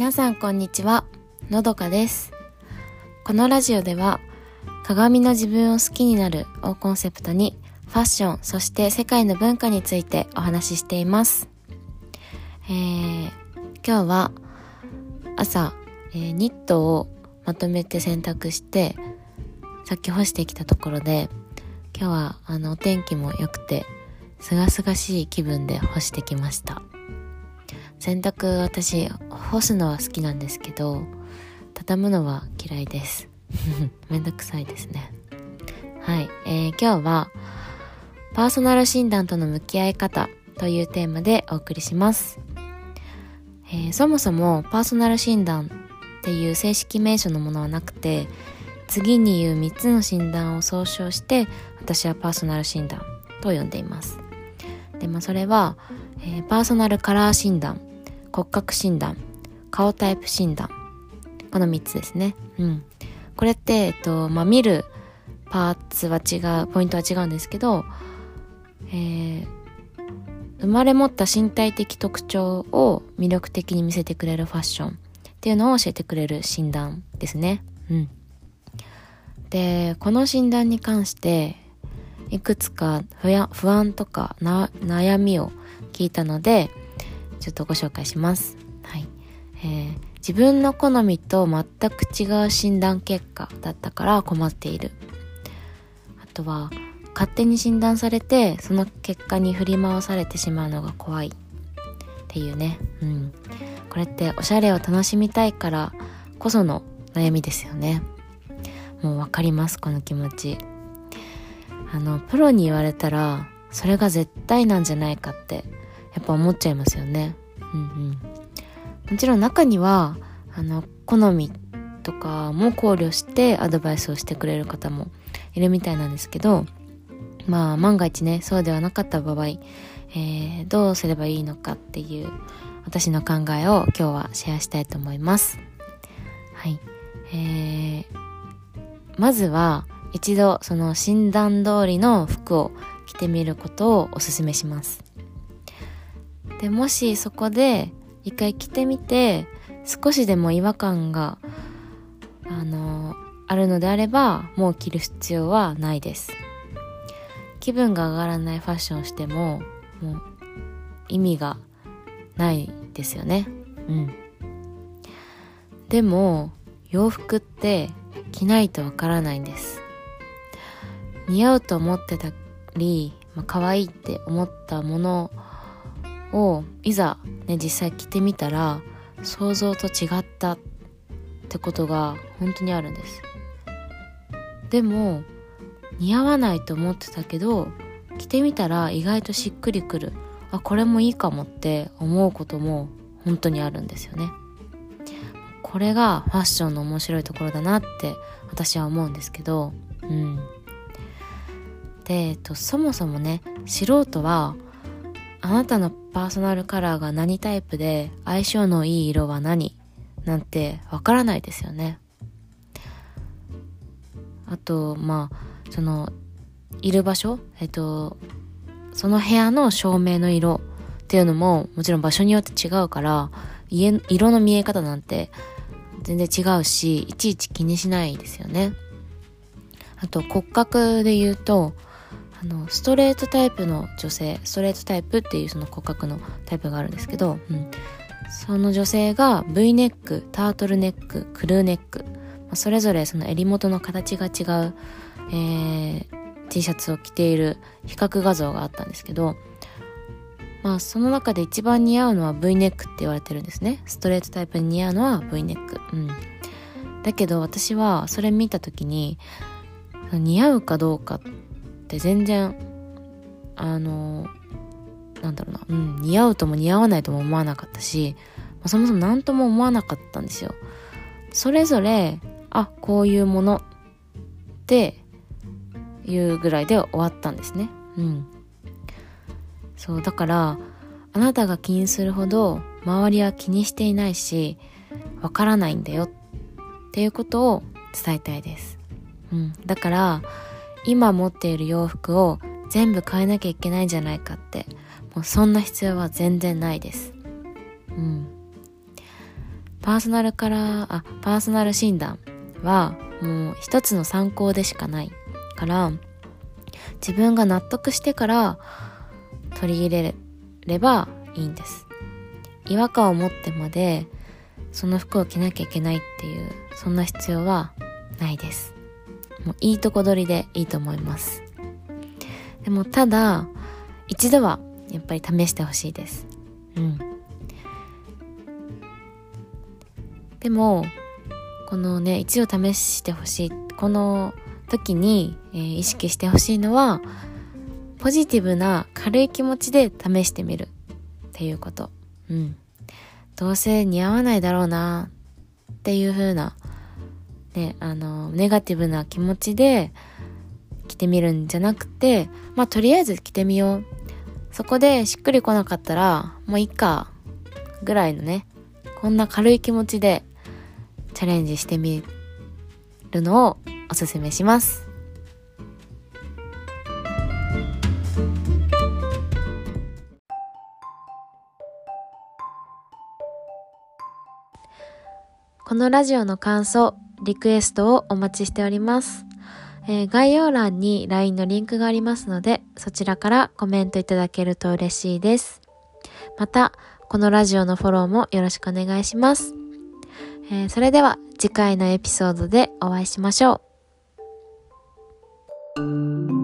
皆さんこんにちは。のどかです。このラジオでは鏡の自分を好きになるをコンセプトにファッションそして世界の文化についてお話ししています。えー、今日は朝、えー、ニットをまとめて洗濯してさっき干してきたところで今日はあのお天気も良くてすがすがしい気分で干してきました。洗濯私干すのは好きなんですけど畳むのは嫌いです。めんどくさいですね。はい、えー、今日はパーソナル診断との向き合い方というテーマでお送りします、えー、そもそもパーソナル診断っていう正式名称のものはなくて次に言う3つの診断を総称して私はパーソナル診断と呼んでいます。でまあそれは、えー、パーソナルカラー診断骨格診断顔タイプ診断この3つですね。うん。これって、えっとまあ、見るパーツは違うポイントは違うんですけど、えー、生まれ持った身体的特徴を魅力的に見せてくれるファッションっていうのを教えてくれる診断ですね。うん。でこの診断に関していくつか不安とか悩みを聞いたのでちょっとご紹介します。はい。えー、自分の好みと全く違う診断結果だったから困っている。あとは、勝手に診断されて、その結果に振り回されてしまうのが怖い。っていうね。うん。これっておしゃれを楽しみたいからこその悩みですよね。もうわかります、この気持ち。あの、プロに言われたら、それが絶対なんじゃないかってやっぱ思っちゃいますよね。うんうん。もちろん中には、あの、好みとかも考慮してアドバイスをしてくれる方もいるみたいなんですけど、まあ万が一ね、そうではなかった場合、えー、どうすればいいのかっていう私の考えを今日はシェアしたいと思います。はい。えー、まずは一度その診断通りの服を着てみることをお勧めします。でもしそこで一回着てみて少しでも違和感があのあるのであればもう着る必要はないです。気分が上がらないファッションをしてももう意味がないですよね。うん。でも洋服って着ないとわからないんです。似合うと思ってたり、まあ、可愛いって思ったものをいざね実際着てみたら想像と違ったってことが本当にあるんです。でも似合わないと思ってたけど着てみたら意外としっくりくる。あこれもいいかもって思うことも本当にあるんですよね。これがファッションの面白いところだなって私は思うんですけど。うん。で、えっと、そもそもね素人はあなたのパーソナルカラーが何タイプで相性のいい色は何なんてわからないですよね。あと、まあ、その、いる場所？えっと、その部屋の照明の色っていうのももちろん場所によって違うから家色の見え方なんて全然違うしいちいち気にしないですよねあと骨格で言うとあのストレートタイプの女性ストレートタイプっていうその骨格のタイプがあるんですけど、うん、その女性が V ネックタートルネッククルーネック、まあ、それぞれその襟元の形が違う、えー、T シャツを着ている比較画像があったんですけどまあその中で一番似合うのは V ネックって言われてるんですね。ストレートタイプに似合うのは V ネック。うん。だけど私はそれ見た時に似合うかどうかって全然あのなんだろうな、うん、似合うとも似合わないとも思わなかったし、まあ、そもそも何とも思わなかったんですよ。それぞれあこういうものっていうぐらいで終わったんですね。うん。そうだからあなたが気にするほど周りは気にしていないしわからないんだよっていうことを伝えたいです、うん、だから今持っている洋服を全部変えなきゃいけないんじゃないかってもうそんな必要は全然ないですうんパーソナルカラー、あ、パーソナル診断はもう一つの参考でしかないから、自分が納得してから取り入れればいいんです。違和感を持ってまでその服を着なきゃいけないっていうそんな必要はないです。もういいとこ取りでいいと思います。でもただ一度はやっぱり試してほしいです。うん。でもこのね一度試してほしいこの時に、えー、意識してほしいのはポジティブな軽い気持ちで試してみるっていうこと。うん。どうせ似合わないだろうなっていう風な、ね、あの、ネガティブな気持ちで着てみるんじゃなくて、まあとりあえず着てみよう。そこでしっくりこなかったら、もういいか、ぐらいのね、こんな軽い気持ちでチャレンジしてみるのをおすすめします。このラジオの感想、リクエストをお待ちしております。えー、概要欄に LINE のリンクがありますので、そちらからコメントいただけると嬉しいです。また、このラジオのフォローもよろしくお願いします。えー、それでは次回のエピソードでお会いしましょう。